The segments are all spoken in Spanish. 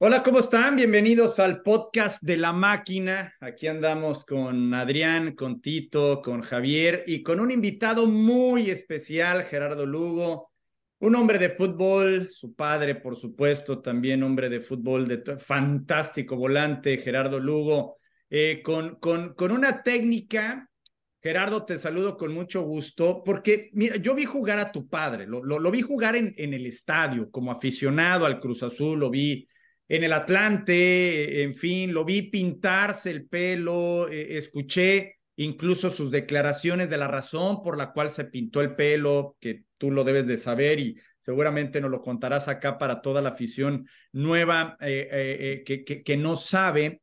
Hola, ¿cómo están? Bienvenidos al podcast de la máquina. Aquí andamos con Adrián, con Tito, con Javier y con un invitado muy especial, Gerardo Lugo, un hombre de fútbol, su padre, por supuesto, también hombre de fútbol, de fantástico volante, Gerardo Lugo, eh, con, con, con una técnica. Gerardo, te saludo con mucho gusto, porque mira, yo vi jugar a tu padre, lo, lo, lo vi jugar en, en el estadio como aficionado al Cruz Azul, lo vi en el Atlante, en fin, lo vi pintarse el pelo, eh, escuché incluso sus declaraciones de la razón por la cual se pintó el pelo, que tú lo debes de saber y seguramente nos lo contarás acá para toda la afición nueva eh, eh, que, no sabe,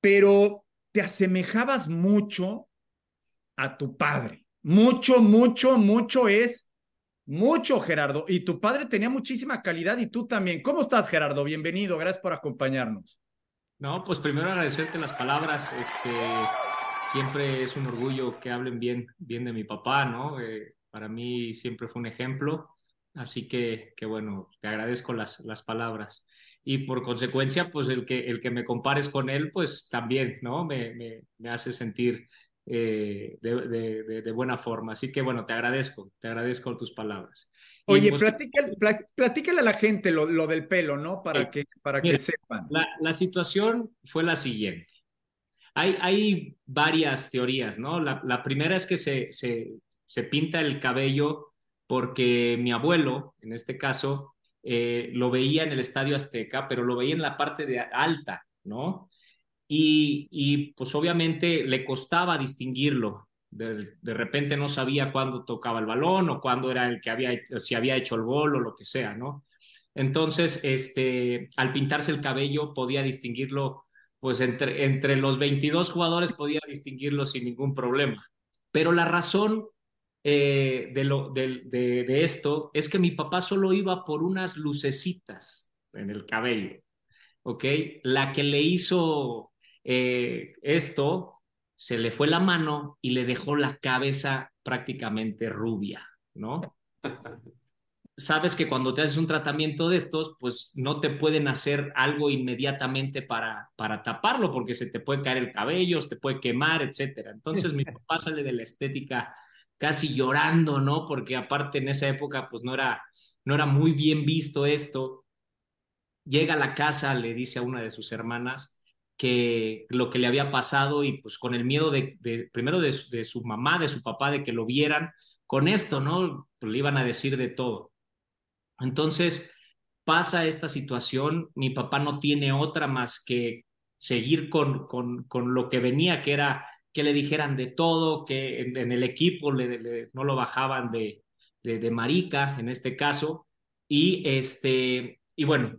pero te asemejabas mucho a tu padre. Mucho, mucho, mucho es mucho, Gerardo. Y tu padre tenía muchísima calidad y tú también. ¿Cómo estás, Gerardo? Bienvenido. Gracias por acompañarnos. No, pues primero agradecerte las palabras. Este, siempre es un orgullo que hablen bien, bien de mi papá, ¿no? Eh, para mí siempre fue un ejemplo. Así que, que bueno, te agradezco las, las palabras. Y por consecuencia, pues el que, el que me compares con él, pues también, ¿no? Me, me, me hace sentir eh, de, de, de, buena forma. Así que bueno, te agradezco, te agradezco tus palabras. Oye, pues, platícale, platícale, a la gente lo, lo del pelo, ¿no? Para, eh, que, para mira, que sepan. La, la, situación fue la siguiente. Hay, hay varias teorías, ¿no? La, la primera es que se, se, se, pinta el cabello porque mi abuelo, en este caso, eh, lo veía en el Estadio Azteca, pero lo veía en la parte de alta, ¿no? Y, y pues obviamente le costaba distinguirlo. De, repente no sabía cuándo tocaba el balón o cuándo era el que había, si había hecho el gol o lo que sea, ¿no? Entonces, este, al pintarse el cabello podía distinguirlo, pues entre, entre los 22 jugadores podía distinguirlo sin ningún problema. Pero la razón eh, de, lo, de, de, de esto es que mi papá solo iba por unas lucecitas en el cabello, ¿ok? La que le hizo eh, esto se le fue la mano y le dejó la cabeza prácticamente rubia, ¿no? Sabes que cuando te haces un tratamiento de estos, pues no te pueden hacer algo inmediatamente para, para taparlo, porque se te puede caer el cabello, se te puede quemar, etcétera. Entonces mi papá sale de la estética casi llorando, ¿no? Porque aparte en esa época, pues no era, no era muy bien visto esto. Llega a la casa, le dice a una de sus hermanas, que lo que le había pasado y pues con el miedo de, primero de, su mamá, de su papá, de que lo vieran, con esto, ¿no? Pues le iban a decir de todo. Entonces pasa esta situación, mi papá no tiene otra más que seguir con, con, con lo que venía, que era que le dijeran de todo, que en, el equipo no lo bajaban de, de, de marica, en este caso, y este, y bueno,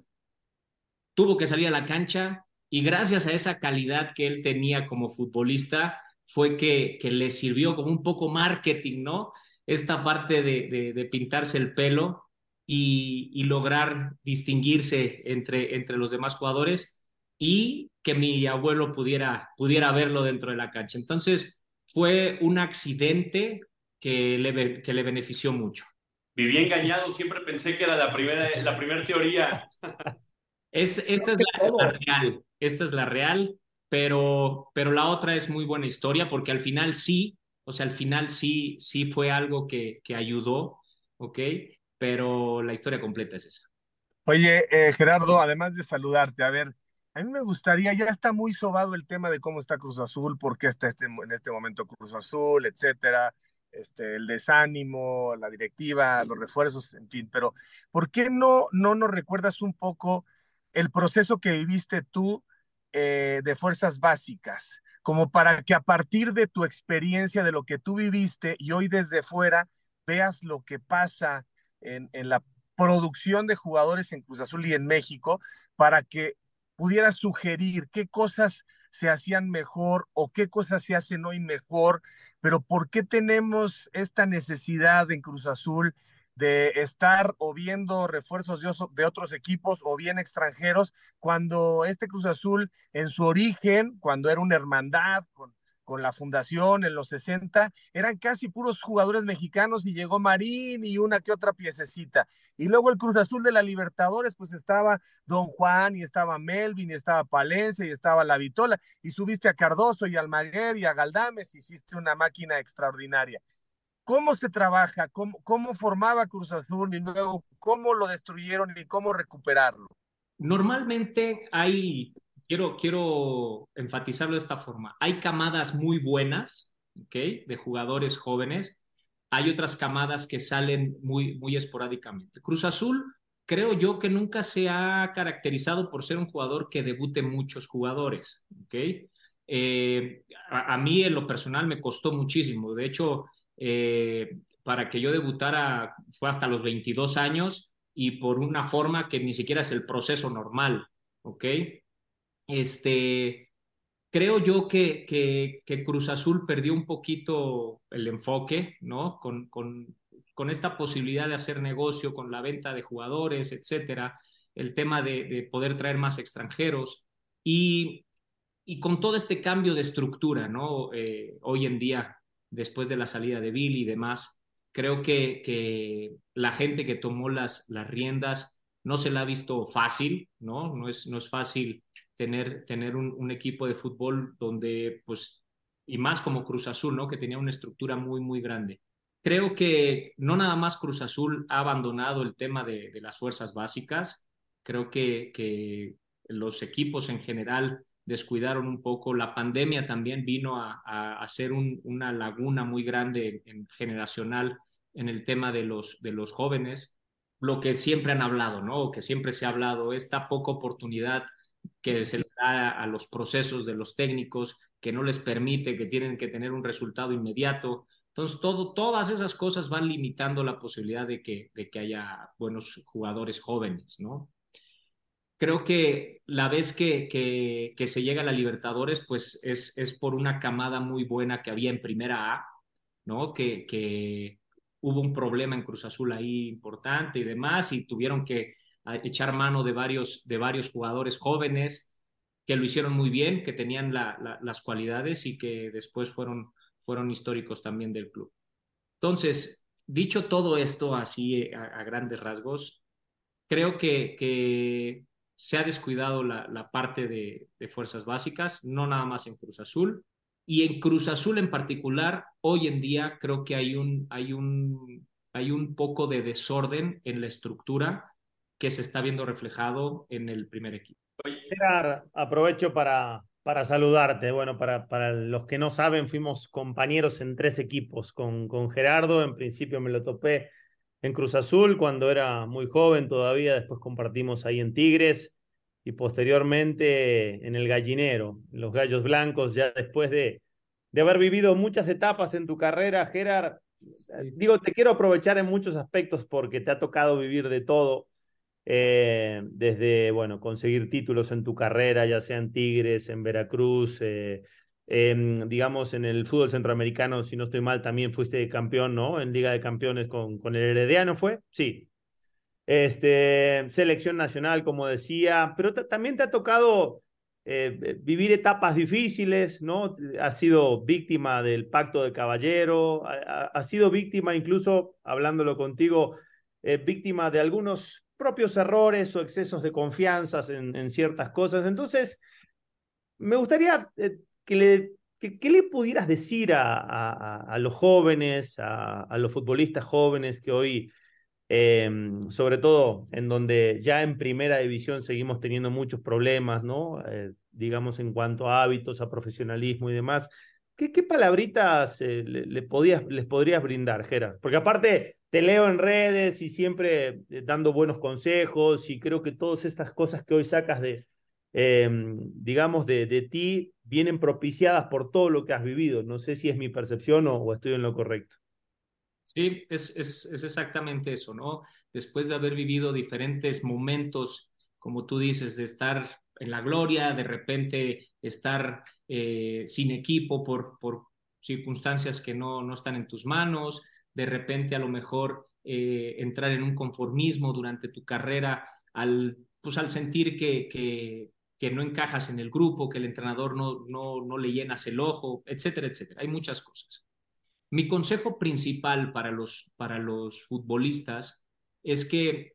tuvo que salir a la cancha, y gracias a esa calidad que él tenía como futbolista, fue que, que le sirvió como un poco marketing, ¿no? Esta parte de, de, de pintarse el pelo y, y, lograr distinguirse entre, entre los demás jugadores y que mi abuelo pudiera, pudiera verlo dentro de la cancha. Entonces, fue un accidente que le, que le benefició mucho. Viví engañado, siempre pensé que era la primera, la primera teoría. Es, esta es la, la, real, esta es la real, pero, pero la otra es muy buena historia porque al final sí, o sea, al final sí, sí fue algo que, que ayudó, ¿ok? Pero la historia completa es esa. Oye, eh, Gerardo, además de saludarte, a ver, a mí me gustaría, ya está muy sobado el tema de cómo está Cruz Azul, por qué está este, en este momento Cruz Azul, etcétera, este, el desánimo, la directiva, los refuerzos, en fin, pero ¿por qué no, no nos recuerdas un poco el proceso que viviste tú eh, de fuerzas básicas, como para que a partir de tu experiencia, de lo que tú viviste y hoy desde fuera, veas lo que pasa en, en la producción de jugadores en Cruz Azul y en México, para que pudieras sugerir qué cosas se hacían mejor o qué cosas se hacen hoy mejor, pero por qué tenemos esta necesidad en Cruz Azul de estar o viendo refuerzos de, otros equipos o bien extranjeros, cuando este Cruz Azul en su origen, cuando era una hermandad con, la fundación en los 60, eran casi puros jugadores mexicanos y llegó Marín y una que otra piececita. Y luego el Cruz Azul de la Libertadores, pues estaba Don Juan y estaba Melvin y estaba Palencia y estaba La Vitola y subiste a Cardoso y Almaguer y a Galdames hiciste una máquina extraordinaria. ¿Cómo se trabaja? ¿Cómo, ¿Cómo formaba Cruz Azul y luego cómo lo destruyeron y cómo recuperarlo? Normalmente hay quiero, quiero enfatizarlo de esta forma. Hay camadas muy buenas, ¿ok? De jugadores jóvenes. Hay otras camadas que salen muy, muy esporádicamente. Cruz Azul, creo yo que nunca se ha caracterizado por ser un jugador que debute muchos jugadores, ¿ok? Eh, a, mí en lo personal me costó muchísimo. De hecho, eh, para que yo debutara fue hasta los 22 años y por una forma que ni siquiera es el proceso normal, ¿ok? Este, creo yo que, que, Cruz Azul perdió un poquito el enfoque, ¿no? Con, con, con, esta posibilidad de hacer negocio con la venta de jugadores, etcétera, el tema de, poder traer más extranjeros y, y, con todo este cambio de estructura, ¿no? Eh, hoy en día, después de la salida de Bill y demás, creo que, que la gente que tomó las, las riendas no se la ha visto fácil, ¿no? No es, no es fácil tener, tener un, equipo de fútbol donde, pues, y más como Cruz Azul, ¿no? Que tenía una estructura muy, muy grande. Creo que no nada más Cruz Azul ha abandonado el tema de, las fuerzas básicas, creo que, que los equipos en general descuidaron un poco. La pandemia también vino a, a hacer una laguna muy grande en, generacional en el tema de los, de los jóvenes. Lo que siempre han hablado, ¿no? Que siempre se ha hablado, esta poca oportunidad que se le da a los procesos de los técnicos, que no les permite, que tienen que tener un resultado inmediato. Entonces, todo, todas esas cosas van limitando la posibilidad de que, de que haya buenos jugadores jóvenes, ¿no? Creo que la vez que, que, se llega a la Libertadores, pues es, es por una camada muy buena que había en primera A, ¿no? Que, que hubo un problema en Cruz Azul ahí importante y demás, y tuvieron que echar mano de varios, de varios jugadores jóvenes que lo hicieron muy bien, que tenían las cualidades y que después fueron, fueron históricos también del club. Entonces, dicho todo esto así eh, a, grandes rasgos, creo que se ha descuidado la, parte de, fuerzas básicas, no nada más en Cruz Azul. Y en Cruz Azul en particular, hoy en día creo que hay un, hay un, hay un poco de desorden en la estructura que se está viendo reflejado en el primer equipo. Gerard, aprovecho para, para saludarte. Bueno, para, para los que no saben, fuimos compañeros en tres equipos. Con, con Gerardo, en principio me lo topé en Cruz Azul cuando era muy joven todavía, después compartimos ahí en Tigres y posteriormente en el Gallinero, en los Gallos Blancos, ya después de, de haber vivido muchas etapas en tu carrera, Gerard. Digo, te quiero aprovechar en muchos aspectos porque te ha tocado vivir de todo eh, desde, bueno, conseguir títulos en tu carrera, ya sea en Tigres, en Veracruz, eh, digamos, en el fútbol centroamericano, si no estoy mal, también fuiste campeón, ¿no? En Liga de Campeones con, con el Herediano, ¿fue? Sí. Este, selección nacional, como decía, pero también te ha tocado eh, vivir etapas difíciles, ¿no? Has sido víctima del pacto de caballero, has ha sido víctima incluso, hablándolo contigo, víctima de algunos propios errores o excesos de confianza en, ciertas cosas. Entonces, me gustaría eh, que, le, que, le pudieras decir a, a, los jóvenes, a, los futbolistas jóvenes que hoy, em, sobre todo en donde ya en primera división seguimos teniendo muchos problemas, ¿no? Eh, digamos en cuanto a hábitos, a profesionalismo y demás. ¿Qué, qué palabritas eh, le, podías, les podrías brindar, Gerard? Porque aparte, te leo en redes y siempre eh, dando buenos consejos y creo que todas estas cosas que hoy sacas de, em, digamos, de, de, ti vienen propiciadas por todo lo que has vivido. No sé si es mi percepción o, estoy en lo correcto. Sí, es, es, es, exactamente eso, ¿no? Después de haber vivido diferentes momentos, como tú dices, de estar en la gloria, de repente estar eh, sin equipo por, por circunstancias que no, no están en tus manos, de repente a lo mejor eh, entrar en un conformismo durante tu carrera al, pues, al sentir que, que no encajas en el grupo, que el entrenador no, no, no le llenas el ojo, etcétera, etcétera. Hay muchas cosas. Mi consejo principal para los, para los futbolistas es que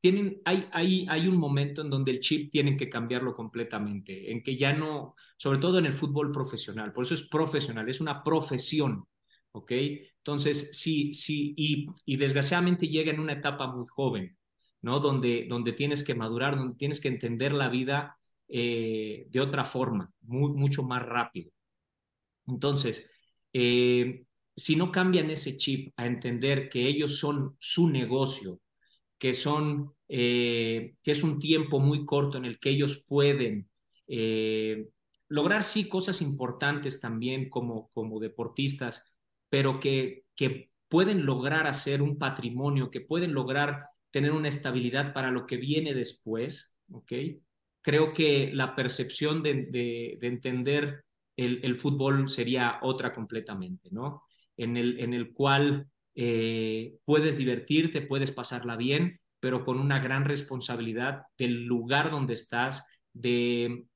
tienen, hay, hay, hay un momento en donde el chip tienen que cambiarlo completamente, en que ya no, sobre todo en el fútbol profesional, por eso es profesional, es una profesión, ¿ok? Entonces, sí, sí, y, y desgraciadamente llega en una etapa muy joven, ¿no? Donde, donde tienes que madurar, donde tienes que entender la vida eh, de otra forma, mucho más rápido. Entonces, eh, si no cambian ese chip a entender que ellos son su negocio, que son, eh, que es un tiempo muy corto en el que ellos pueden lograr sí cosas importantes también como, como deportistas, pero que, que pueden lograr hacer un patrimonio, que pueden lograr tener una estabilidad para lo que viene después, ¿ok? Creo que la percepción de, de, de entender el, el, fútbol sería otra completamente, ¿no? En el, en el cual eh, puedes divertirte, puedes pasarla bien, pero con una gran responsabilidad del lugar donde estás, de,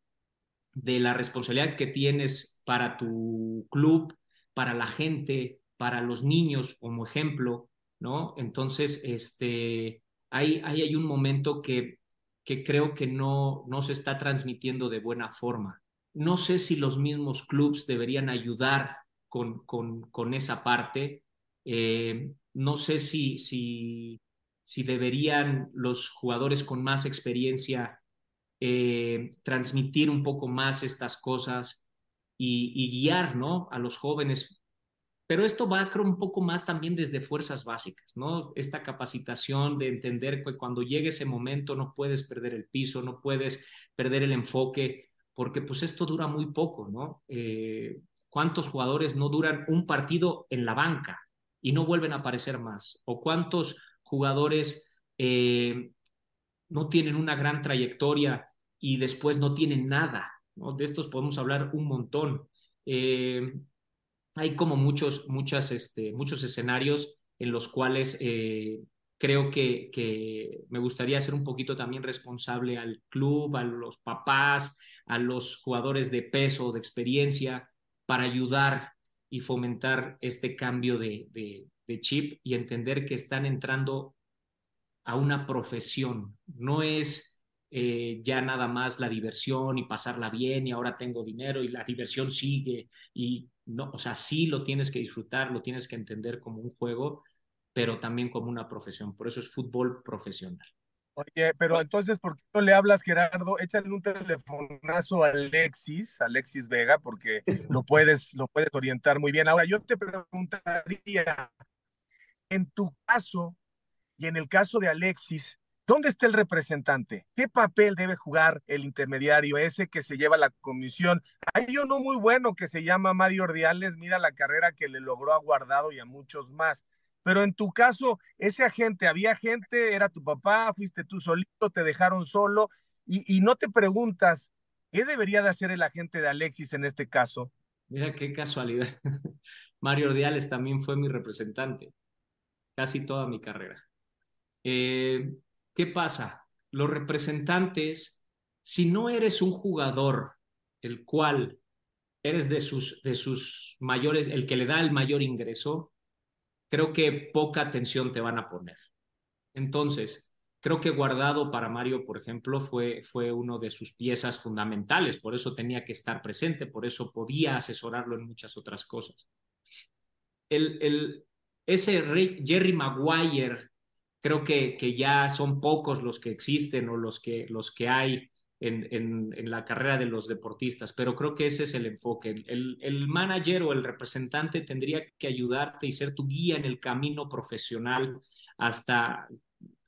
de la responsabilidad que tienes para tu club, para la gente, para los niños como ejemplo, ¿no? Entonces, este, hay, hay, un momento que, que creo que no, no se está transmitiendo de buena forma. No sé si los mismos clubs deberían ayudar con, con, con esa parte. Eh, no sé si, si, si deberían los jugadores con más experiencia eh, transmitir un poco más estas cosas y, y, guiar ¿no? a los jóvenes. Pero esto va, creo, un poco más también desde fuerzas básicas, ¿no? Esta capacitación de entender que cuando llegue ese momento no puedes perder el piso, no puedes perder el enfoque, porque pues esto dura muy poco, ¿no? Eh, ¿Cuántos jugadores no duran un partido en la banca y no vuelven a aparecer más? ¿O cuántos jugadores eh, no tienen una gran trayectoria y después no tienen nada? ¿no? De estos podemos hablar un montón. Eh, hay como muchos, muchas, este, muchos escenarios en los cuales eh, creo que, que, me gustaría ser un poquito también responsable al club, a los papás, a los jugadores de peso, de experiencia, para ayudar y fomentar este cambio de, de, chip y entender que están entrando a una profesión. No es eh, ya nada más la diversión y pasarla bien y ahora tengo dinero y la diversión sigue y no, o sea, sí lo tienes que disfrutar, lo tienes que entender como un juego, pero también como una profesión. Por eso es fútbol profesional. Oye, pero entonces, ¿por qué no le hablas, Gerardo? Échale un telefonazo a Alexis, Alexis Vega, porque lo puedes, lo puedes orientar muy bien. Ahora, yo te preguntaría, en tu caso y en el caso de Alexis, ¿dónde está el representante? ¿Qué papel debe jugar el intermediario, ese que se lleva la comisión? Hay uno muy bueno que se llama Mario Ordiales, mira la carrera que le logró a Guardado y a muchos más. Pero en tu caso, ese agente, había gente, era tu papá, fuiste tú solito, te dejaron solo y, no te preguntas, ¿qué debería de hacer el agente de Alexis en este caso? Mira qué casualidad. Mario Ordiales también fue mi representante, casi toda mi carrera. Eh, ¿Qué pasa? Los representantes, si no eres un jugador el cual eres de sus, de sus mayores, el que le da el mayor ingreso, creo que poca atención te van a poner. Entonces, creo que Guardado para Mario, por ejemplo, fue, fue uno de sus piezas fundamentales, por eso tenía que estar presente, por eso podía asesorarlo en muchas otras cosas. El, el, ese Jerry Maguire, creo que, que, ya son pocos los que existen o los que, los que hay en, en, la carrera de los deportistas, pero creo que ese es el enfoque. El, el, manager o el representante tendría que ayudarte y ser tu guía en el camino profesional hasta,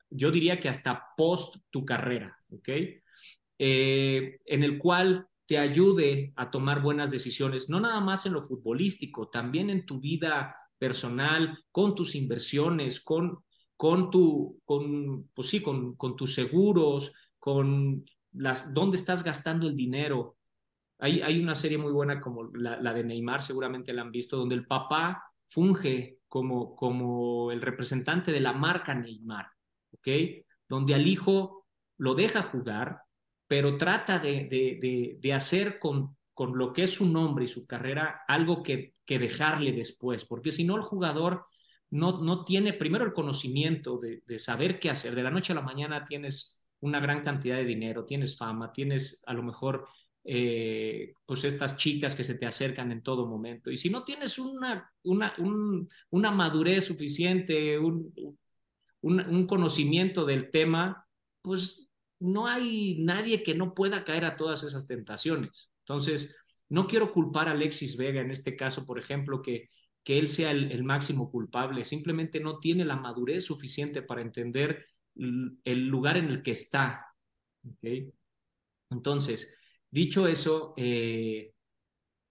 yo diría que hasta post tu carrera, ¿ok? Eh, en el cual te ayude a tomar buenas decisiones, no nada más en lo futbolístico, también en tu vida personal, con tus inversiones, con, con tu, con, pues sí, con, con tus seguros, con las, dónde estás gastando el dinero. Hay, hay una serie muy buena como la, de Neymar, seguramente la han visto, donde el papá funge como, como el representante de la marca Neymar, ¿ok? Donde al hijo lo deja jugar, pero trata de, de, de, hacer con, con lo que es su nombre y su carrera algo que, que dejarle después, porque si no el jugador no, no tiene primero el conocimiento de, saber qué hacer. De la noche a la mañana tienes una gran cantidad de dinero, tienes fama, tienes a lo mejor eh, pues estas chicas que se te acercan en todo momento. Y si no tienes una, una, una madurez suficiente, un, un, conocimiento del tema, pues no hay nadie que no pueda caer a todas esas tentaciones. Entonces, no quiero culpar a Alexis Vega en este caso, por ejemplo, que, que él sea el, máximo culpable. Simplemente no tiene la madurez suficiente para entender el lugar en el que está. Entonces, dicho eso, eh,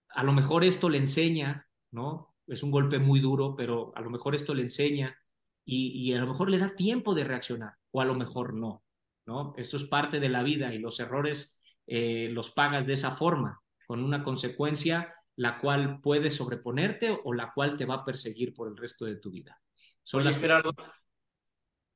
a lo mejor esto le enseña, ¿no? Es un golpe muy duro, pero a lo mejor esto le enseña y, a lo mejor le da tiempo de reaccionar, o a lo mejor no, ¿no? Esto es parte de la vida y los errores eh, los pagas de esa forma, con una consecuencia la cual puedes sobreponerte o la cual te va a perseguir por el resto de tu vida. Son las... Gerardo,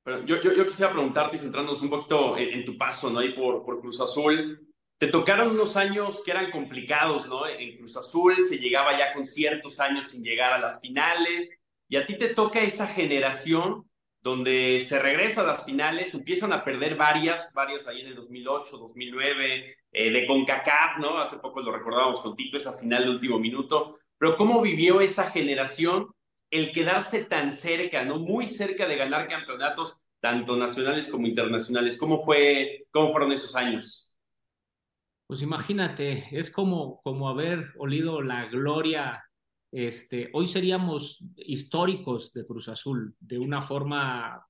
pero yo, yo, quisiera preguntarte, centrándonos un poquito en, tu paso, ¿no? Ahí por, por Cruz Azul, te tocaron unos años que eran complicados, ¿no? En Cruz Azul se llegaba ya con ciertos años sin llegar a las finales, y a ti te toca esa generación donde se regresa a las finales, empiezan a perder varias, varias ahí en el 2008, 2009, eh, de CONCACAF, ¿no? Hace poco lo recordábamos con Tito, esa final de último minuto, pero ¿cómo vivió esa generación el quedarse tan cerca, ¿no? Muy cerca de ganar campeonatos, tanto nacionales como internacionales. ¿Cómo, fue, cómo fueron esos años? Pues imagínate, es como, como haber olido la gloria este, hoy seríamos históricos de Cruz Azul, de una forma,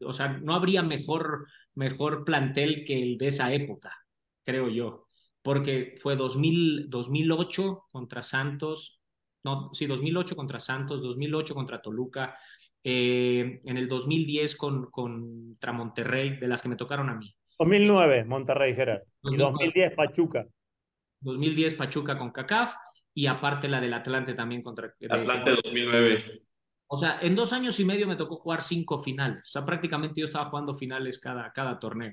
o sea, no habría mejor, mejor plantel que el de esa época, creo yo, porque fue 2000, 2008 contra Santos, no, sí, 2008 contra Santos, 2008 contra Toluca, eh, en el 2010 con, contra Monterrey, de las que me tocaron a mí. 2009, Monterrey, Gerard. Y 2010, Pachuca. 2010, Pachuca con CACAF y aparte la del Atlante también contra... Atlante 2009. O sea, en dos años y medio me tocó jugar cinco finales. O sea, prácticamente yo estaba jugando finales cada, cada torneo.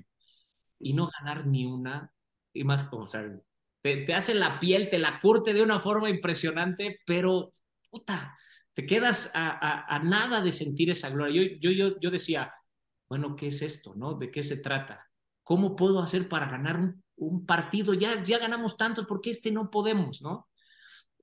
Y no ganar ni una. Y más, o sea, te, hace la piel, te la curte de una forma impresionante, pero puta, te quedas a, a, nada de sentir esa gloria. Yo, yo, yo, yo decía, bueno, ¿qué es esto? ¿no? ¿De qué se trata? ¿Cómo puedo hacer para ganar un, un partido? Ya, ya ganamos tantos, ¿por qué este no podemos? ¿no?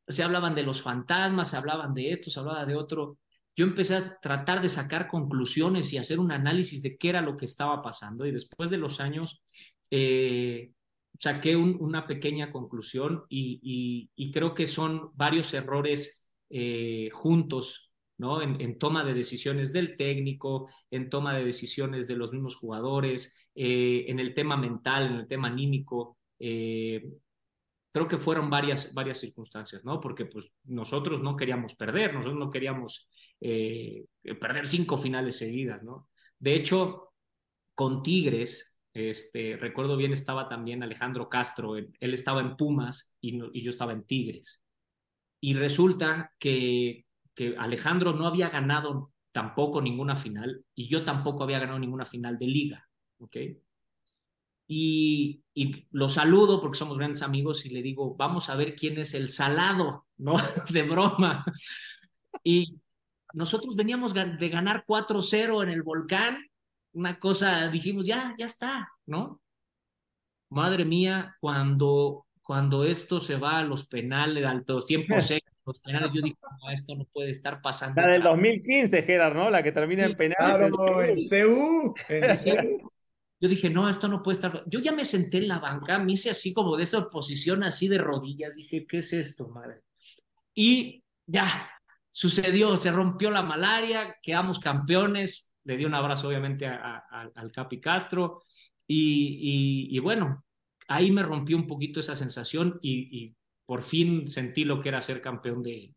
Se hablaban de los fantasmas, se hablaban de esto, se hablaba de otro. Yo empecé a tratar de sacar conclusiones y hacer un análisis de qué era lo que estaba pasando y después de los años eh, saqué una pequeña conclusión y, creo que son varios errores eh, juntos, ¿no? En, toma de decisiones del técnico, en toma de decisiones de los mismos jugadores, eh, en el tema mental, en el tema anímico creo que fueron varias, varias circunstancias, ¿no? Porque pues nosotros no queríamos perder, nosotros no queríamos eh, perder cinco finales seguidas, ¿no? De hecho, con Tigres, este, recuerdo bien, estaba también Alejandro Castro, él, estaba en Pumas y, y, yo estaba en Tigres. Y resulta que, que Alejandro no había ganado tampoco ninguna final y yo tampoco había ganado ninguna final de liga, ¿ok? Y, lo saludo porque somos grandes amigos y le digo, vamos a ver quién es el salado, ¿no? De broma. Y nosotros veníamos de ganar 4-0 en el volcán, una cosa, dijimos, ya, ya está, ¿no? Madre mía, cuando, cuando esto se va a los penales, a los tiempos los penales, yo digo, no, esto no puede estar pasando. La del 2015, Gerard, ¿no? La que termina en penales. Claro, en CU, en CU. Yo dije, no, esto no puede estar. Yo ya me senté en la banca, me hice así como de esa posición, así de rodillas. Dije, ¿qué es esto, madre? Y ya, sucedió, se rompió la malaria, quedamos campeones. Le di un abrazo, obviamente, al Capi Castro. Y, bueno, ahí me rompió un poquito esa sensación y, por fin sentí lo que era ser campeón de,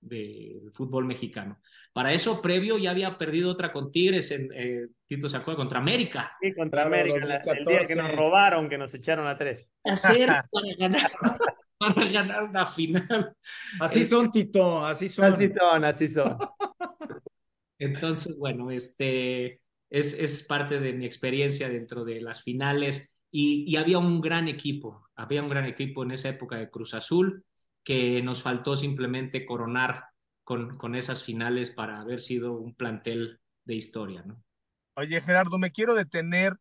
del fútbol mexicano. Para eso, previo, ya había perdido otra con Tigres en eh, Tito se acuerda, contra América. Sí, contra América, el día que nos robaron, que nos echaron a tres. Hacer para ganar, para ganar una final. Así son, Tito, así son. Así son, así son. Entonces, bueno, este es, es parte de mi experiencia dentro de las finales. y, había un gran equipo, había un gran equipo en esa época de Cruz Azul que nos faltó simplemente coronar con, con esas finales para haber sido un plantel de historia, ¿no? Oye, Gerardo, me quiero detener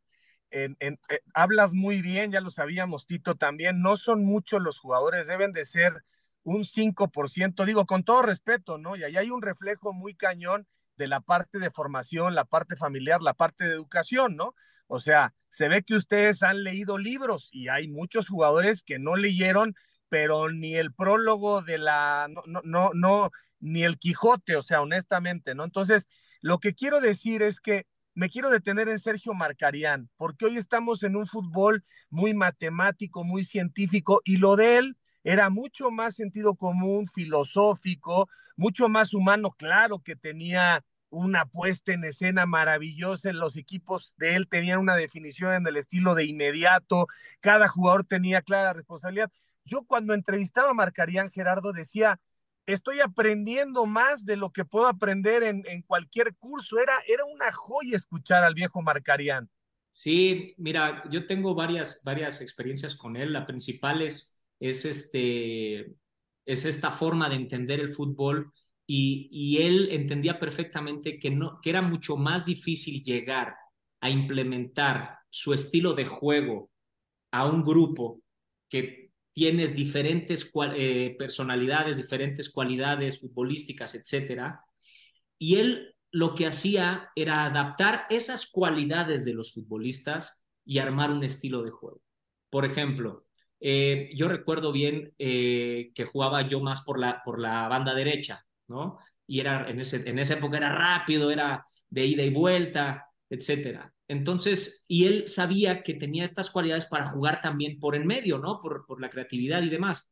en, en eh, hablas muy bien, ya lo sabíamos, Tito, también, no son muchos los jugadores, deben de ser un 5%, digo, con todo respeto, ¿no? Y ahí hay un reflejo muy cañón de la parte de formación, la parte familiar, la parte de educación, ¿no? O sea, se ve que ustedes han leído libros y hay muchos jugadores que no leyeron, pero ni el prólogo de la, no, no, no, no ni el Quijote, o sea, honestamente, ¿no? Entonces, lo que quiero decir es que me quiero detener en Sergio Marcarián, porque hoy estamos en un fútbol muy matemático, muy científico, y lo de él era mucho más sentido común, filosófico, mucho más humano, claro que tenía una puesta en escena maravillosa, los equipos de él tenían una definición en el estilo de inmediato, cada jugador tenía clara responsabilidad. Yo cuando entrevistaba a Marcarían Gerardo decía, estoy aprendiendo más de lo que puedo aprender en, cualquier curso. Era, era una joya escuchar al viejo Marcarían. Sí, mira, yo tengo varias, varias experiencias con él. La principal es, es, este, es esta forma de entender el fútbol y, él entendía perfectamente que, no, que era mucho más difícil llegar a implementar su estilo de juego a un grupo que tienes diferentes eh, personalidades, diferentes cualidades futbolísticas, etcétera. Y él lo que hacía era adaptar esas cualidades de los futbolistas y armar un estilo de juego. Por ejemplo, eh, yo recuerdo bien eh, que jugaba yo más por la, por la banda derecha ¿no? Y era, en, ese, en esa época era rápido, era de ida y vuelta, etcétera. Entonces, y él sabía que tenía estas cualidades para jugar también por en medio, ¿no? Por, por la creatividad y demás.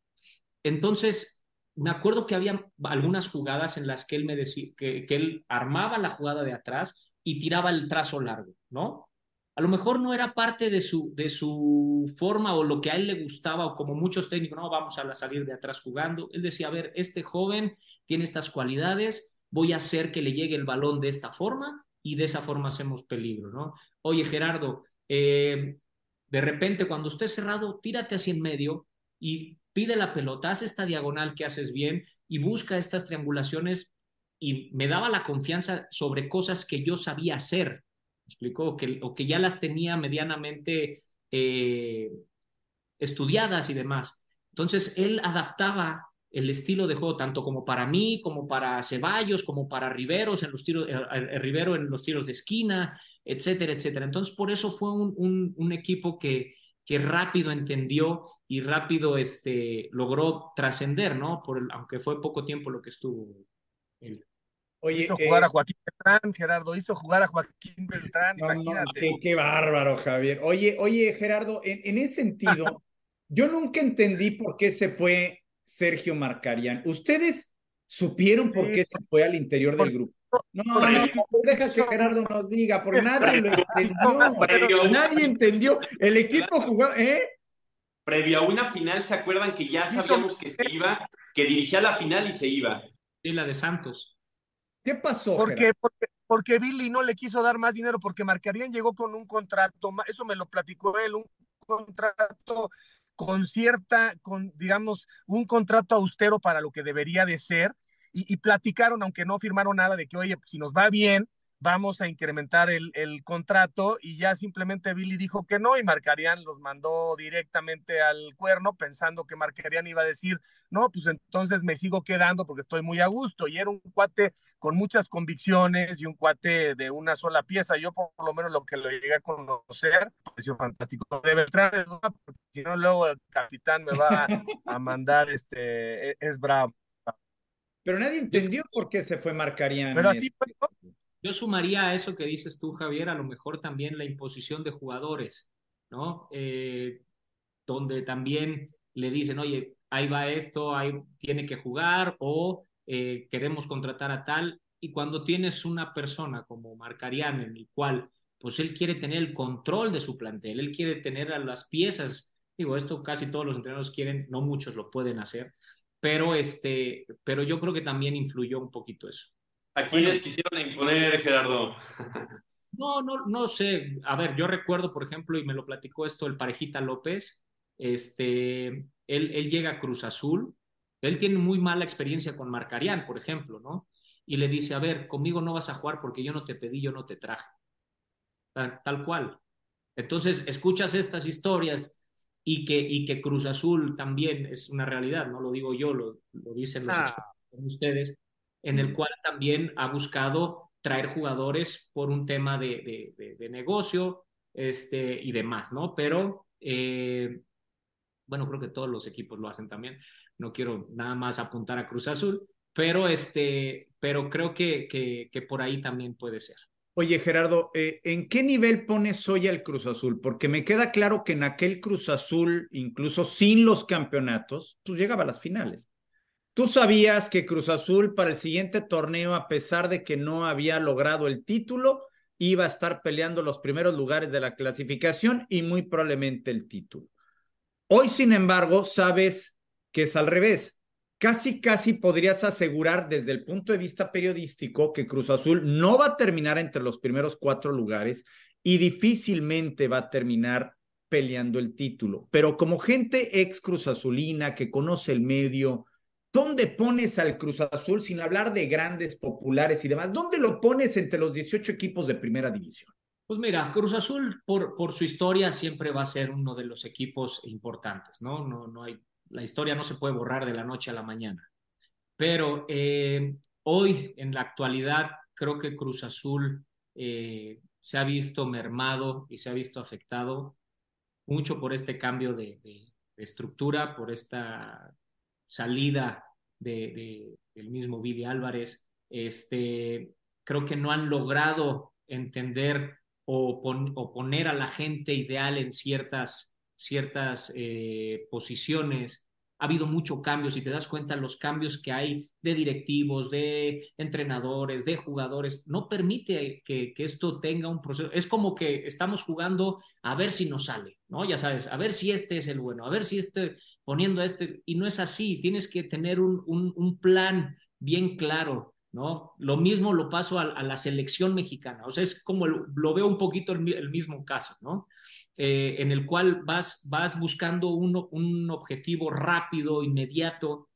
Entonces, me acuerdo que había algunas jugadas en las que él me decía que, que él armaba la jugada de atrás y tiraba el trazo largo, ¿no? a lo mejor no era parte de su, de su forma o lo que a él le gustaba, o como muchos técnicos, no, vamos a salir de atrás jugando. Él decía, a ver, este joven tiene estas cualidades, voy a hacer que le llegue el balón de esta forma y de esa forma hacemos peligro, ¿no? Oye, Gerardo, eh, de repente cuando estés cerrado, tírate hacia en medio y pide la pelota, haz esta diagonal que haces bien y busca estas triangulaciones y me daba la confianza sobre cosas que yo sabía hacer explicó? Que, o que ya las tenía medianamente eh, estudiadas y demás. Entonces, él adaptaba el estilo de juego tanto como para mí, como para Ceballos, como para Riveros en los tiros, eh, eh, Rivero en los tiros de esquina, etcétera, etcétera. Entonces, por eso fue un, un, equipo que, que rápido entendió y rápido este, logró trascender, ¿no? Por aunque fue poco tiempo lo que estuvo él. Oye, hizo jugar a eh, Joaquín Beltrán, Gerardo, hizo jugar a Joaquín Beltrán, imagínate. qué, bárbaro, Javier. Oye, oye, Gerardo, en, ese sentido, yo nunca entendí por qué se fue Sergio Marcarian. ¿Ustedes supieron por qué se fue al interior del grupo? No, no, deja que Gerardo nos diga, porque nadie lo entendió. nadie entendió. El equipo jugó, ¿eh? Previo a una final, ¿se acuerdan que ya sabíamos que se iba, que dirigía la final y se iba? Sí, la de Santos. ¿Qué pasó? Porque, porque, porque, Billy no le quiso dar más dinero, porque Marcarían llegó con un contrato, eso me lo platicó él, un contrato con cierta, con, digamos, un contrato austero para lo que debería de ser, y, platicaron, aunque no firmaron nada, de que, oye, si nos va bien, vamos a incrementar el, el, contrato y ya simplemente Billy dijo que no y Marcarían los mandó directamente al cuerno pensando que Marcarían iba a decir, no, pues entonces me sigo quedando porque estoy muy a gusto y era un cuate con muchas convicciones y un cuate de una sola pieza. Yo por lo menos lo que lo llegué a conocer, pareció fantástico. De Beltrán, porque si no luego el capitán me va a mandar, este, e, es bravo. Pero nadie entendió por qué se fue Marcarían. Pero así fue, yo sumaría a eso que dices tú, Javier, a lo mejor también la imposición de jugadores, ¿no? Eh, donde también le dicen, oye, ahí va esto, ahí tiene que jugar o eh, queremos contratar a tal. Y cuando tienes una persona como Marcarian en el cual, pues él quiere tener el control de su plantel, él quiere tener a las piezas, digo, esto casi todos los entrenadores quieren, no muchos lo pueden hacer, pero, este, pero yo creo que también influyó un poquito eso. ¿A quiénes quisieron imponer, Gerardo? No, no, no sé. A ver, yo recuerdo, por ejemplo, y me lo platicó esto el parejita López, este, él, él llega a Cruz Azul, él tiene muy mala experiencia con Marcarián, por ejemplo, ¿no? Y le dice, a ver, conmigo no vas a jugar porque yo no te pedí, yo no te traje. Tal, tal cual. Entonces, escuchas estas historias y que, y que Cruz Azul también es una realidad, no lo digo yo, lo, lo dicen los ah. ustedes, en el cual también ha buscado traer jugadores por un tema de, de, de, negocio este, y demás, ¿no? Pero, eh, bueno, creo que todos los equipos lo hacen también. No quiero nada más apuntar a Cruz Azul, pero, este, pero creo que, que, que por ahí también puede ser. Oye, Gerardo, eh, ¿en qué nivel pones hoy al Cruz Azul? Porque me queda claro que en aquel Cruz Azul, incluso sin los campeonatos, pues llegaba a las finales. Tú sabías que Cruz Azul para el siguiente torneo, a pesar de que no había logrado el título, iba a estar peleando los primeros lugares de la clasificación y muy probablemente el título. Hoy, sin embargo, sabes que es al revés. Casi, casi podrías asegurar desde el punto de vista periodístico que Cruz Azul no va a terminar entre los primeros cuatro lugares y difícilmente va a terminar peleando el título. Pero como gente ex Cruz Azulina que conoce el medio, ¿Dónde pones al Cruz Azul sin hablar de grandes, populares y demás? ¿Dónde lo pones entre los 18 equipos de primera división? Pues mira, Cruz Azul por, su historia siempre va a ser uno de los equipos importantes, ¿no? No, no hay, la historia no se puede borrar de la noche a la mañana. Pero eh, hoy, en la actualidad, creo que Cruz Azul eh, se ha visto mermado y se ha visto afectado mucho por este cambio de, de estructura, por esta salida de, del mismo Vivi Álvarez, este, creo que no han logrado entender o, poner a la gente ideal en ciertas, ciertas eh, posiciones. Ha habido mucho cambio, si te das cuenta, los cambios que hay de directivos, de entrenadores, de jugadores, no permite que, que esto tenga un proceso. Es como que estamos jugando a ver si nos sale, ¿no? Ya sabes, a ver si este es el bueno, a ver si este poniendo este, y no es así, tienes que tener un, un, plan bien claro, ¿no? Lo mismo lo paso a, la selección mexicana, o sea, es como lo veo un poquito el, mismo caso, ¿no? Eh, en el cual vas, vas buscando un, un objetivo rápido, inmediato,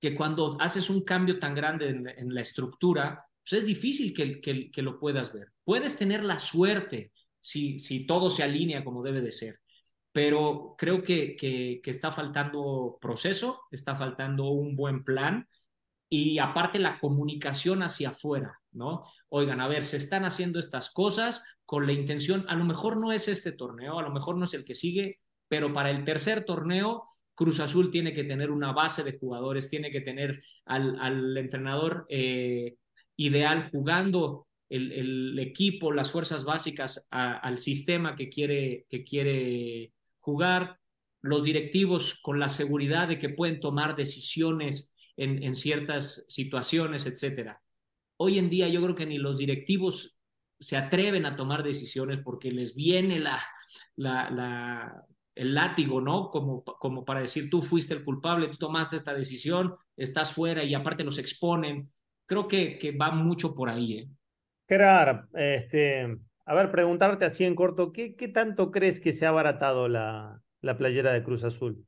que cuando haces un cambio tan grande en, la estructura, pues es difícil que, que, que, lo puedas ver. Puedes tener la suerte si, si todo se alinea como debe de ser, pero creo que, que, está faltando proceso, está faltando un buen plan y aparte la comunicación hacia afuera, ¿no? Oigan, a ver, se están haciendo estas cosas con la intención, a lo mejor no es este torneo, a lo mejor no es el que sigue, pero para el tercer torneo, Cruz Azul tiene que tener una base de jugadores, tiene que tener al, entrenador eh, ideal jugando el, equipo, las fuerzas básicas al sistema que quiere, que quiere jugar, los directivos con la seguridad de que pueden tomar decisiones en, en ciertas situaciones, etcétera. Hoy en día yo creo que ni los directivos se atreven a tomar decisiones porque les viene la, la, el látigo, ¿no? Como, como para decir, tú fuiste el culpable, tú tomaste esta decisión, estás fuera y aparte los exponen. Creo que, que va mucho por ahí. ¿eh? Gerard, este, a ver, preguntarte así en corto, ¿qué, qué tanto crees que se ha abaratado la, la playera de Cruz Azul?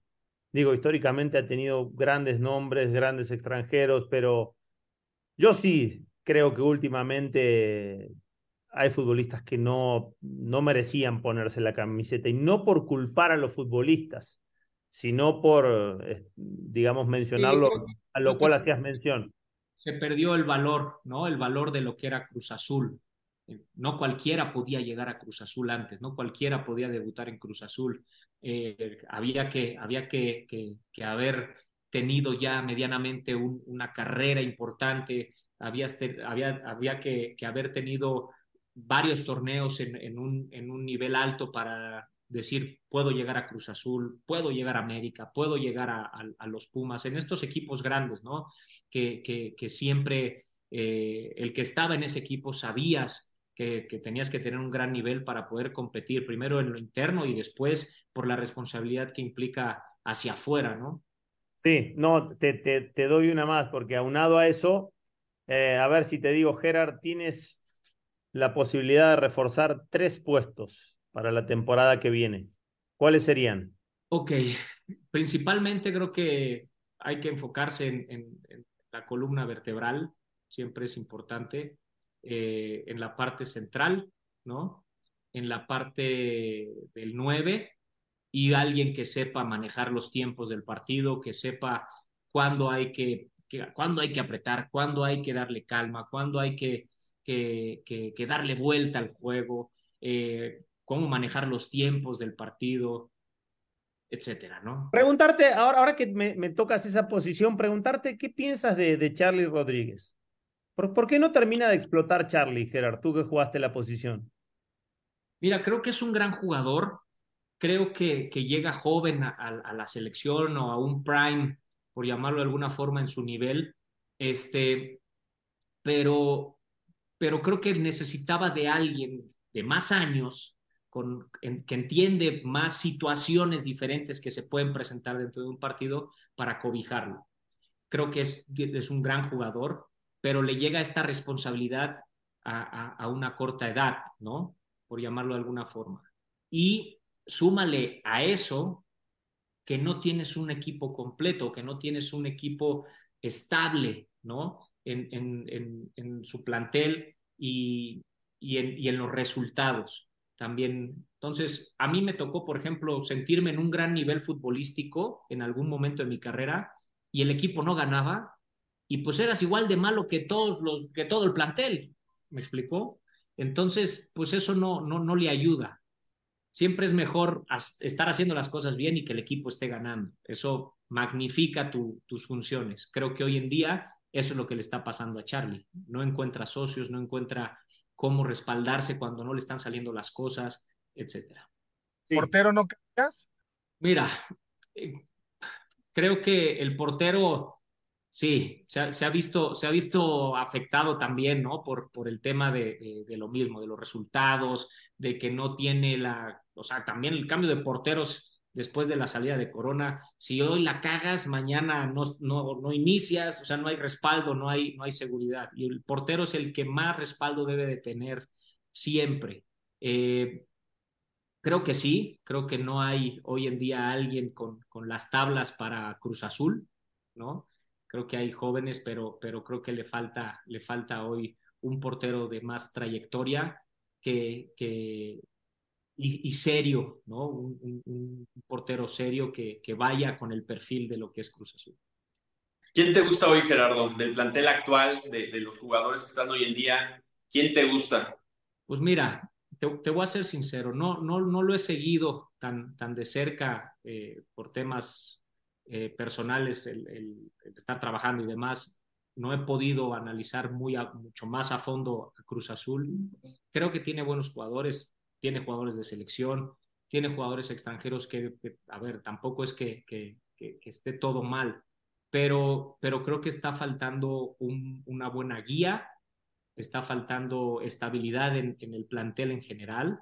Digo, históricamente ha tenido grandes nombres, grandes extranjeros, pero yo sí creo que últimamente hay futbolistas que no, no merecían ponerse la camiseta y no por culpar a los futbolistas, sino por, eh, digamos, mencionarlo, a lo cual hacías mención. Se perdió el valor, ¿no? El valor de lo que era Cruz Azul. No cualquiera podía llegar a Cruz Azul antes, no cualquiera podía debutar en Cruz Azul. Eh, había que, había que, haber tenido ya medianamente una carrera importante, había, había, había que, haber tenido varios torneos en, un, en un nivel alto para decir, puedo llegar a Cruz Azul, puedo llegar a América, puedo llegar a, los Pumas, en estos equipos grandes, ¿no? Que, que, que siempre eh, el que estaba en ese equipo sabías que, tenías que tener un gran nivel para poder competir, primero en lo interno y después por la responsabilidad que implica hacia afuera, ¿no? Sí, no, te, te, te doy una más, porque aunado a eso, eh, a ver si te digo, Gerard, tienes la posibilidad de reforzar tres puestos para la temporada que viene, ¿cuáles serían? Ok, principalmente creo que hay que enfocarse en, la columna vertebral, siempre es importante, eh, en la parte central, ¿no? En la parte del 9 y alguien que sepa manejar los tiempos del partido, que sepa cuándo hay que, cuándo hay que apretar, cuándo hay que darle calma, cuándo hay que, darle vuelta al juego, eh, cómo manejar los tiempos del partido, etcétera, ¿no? Preguntarte, ahora, ahora que me, tocas esa posición, preguntarte qué piensas de, de Charlie Rodríguez. ¿Por, qué no termina de explotar Charlie, Gerard, tú que jugaste la posición? Mira, creo que es un gran jugador. Creo que, que llega joven a, la selección o a un prime, por llamarlo de alguna forma, en su nivel. Este, pero, pero creo que necesitaba de alguien de más años que entiende más situaciones diferentes que se pueden presentar dentro de un partido para cobijarlo. Creo que es, es un gran jugador, pero le llega esta responsabilidad a, una corta edad, ¿no? Por llamarlo de alguna forma. Y súmale a eso que no tienes un equipo completo, que no tienes un equipo estable, ¿no? En, en, su plantel y, en los resultados también. Entonces, a mí me tocó, por ejemplo, sentirme en un gran nivel futbolístico en algún momento de mi carrera y el equipo no ganaba y pues eras igual de malo que todos los que todo el plantel, ¿me explicó? Entonces, pues eso no no no le ayuda. Siempre es mejor estar haciendo las cosas bien y que el equipo esté ganando. Eso magnifica tus funciones. Creo que hoy en día eso es lo que le está pasando a Charlie. No encuentra socios, no encuentra cómo respaldarse cuando no le están saliendo las cosas, etcétera. ¿Portero no cambias? Mira, eh, creo que el portero, sí, se ha, visto, se ha visto afectado también, ¿no? Por, por el tema de, de, lo mismo, de los resultados, de que no tiene la, o sea, también el cambio de porteros después de la salida de Corona. Si hoy la cagas, mañana no, no, no inicias, o sea, no hay respaldo, no hay, no hay seguridad. Y el portero es el que más respaldo debe de tener siempre. Eh, creo que sí, creo que no hay hoy en día alguien con, con las tablas para Cruz Azul, ¿no? Creo que hay jóvenes, pero, pero creo que le falta, le falta hoy un portero de más trayectoria que, que, y, serio, ¿no? Un, portero serio que, que, vaya con el perfil de lo que es Cruz Azul. ¿Quién te gusta hoy, Gerardo? Del plantel actual, de, de los jugadores que están hoy en día, ¿quién te gusta? Pues mira, te, te, voy a ser sincero, no, no, no lo he seguido tan, tan de cerca eh, por temas eh, personales, el, el, estar trabajando y demás. No he podido analizar muy mucho más a fondo a Cruz Azul. Creo que tiene buenos jugadores tiene jugadores de selección, tiene jugadores extranjeros que, a ver, tampoco es que, que, esté todo mal, pero, pero creo que está faltando una buena guía, está faltando estabilidad en, el plantel en general,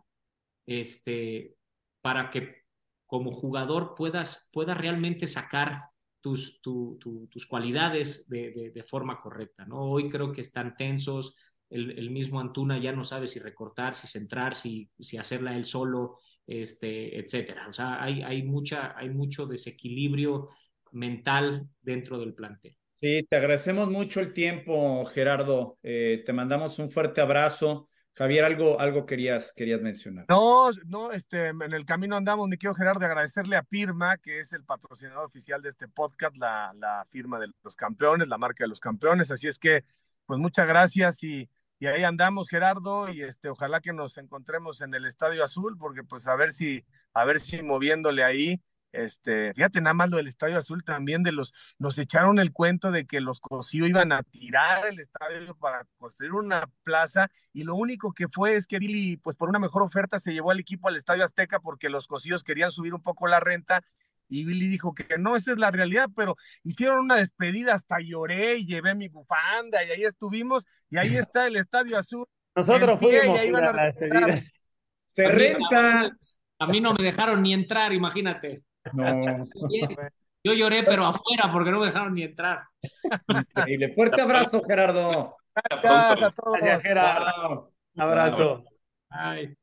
este, para que como jugador puedas, puedas realmente sacar tus, tus cualidades de, de, forma correcta. ¿no? Hoy creo que están tensos, el, mismo Antuna ya no sabe si recortar, si centrar, si, si hacerla él solo, este, etcétera. O sea, hay, hay, mucha, hay mucho desequilibrio mental dentro del plantel. Sí, te agradecemos mucho el tiempo, Gerardo. Eh, te mandamos un fuerte abrazo. Javier, algo, algo querías, querías mencionar. No, no, este, en el camino andamos, mi querido Gerardo, agradecerle a Firma, que es el patrocinador oficial de este podcast, la, la firma de los campeones, la marca de los campeones. Así es que, pues muchas gracias y y ahí andamos Gerardo y este ojalá que nos encontremos en el Estadio Azul porque pues a ver si a ver si moviéndole ahí este, fíjate nada más lo del Estadio Azul también de los, nos echaron el cuento de que los Cosío iban a tirar el estadio para construir una plaza y lo único que fue es que Billy, pues por una mejor oferta se llevó al equipo al Estadio Azteca porque los Cosíos querían subir un poco la renta y Billy dijo que no, esa es la realidad, pero hicieron una despedida, hasta lloré y llevé mi bufanda y ahí estuvimos y ahí está el Estadio Azul. Nosotros fuimos a la despedida. Se renta. A mí no me dejaron ni entrar, imagínate. No. Yo lloré, pero afuera, porque no me dejaron ni entrar. Increíble. Fuerte abrazo, Gerardo. Gracias a todos. Gerardo. Abrazo. Bye.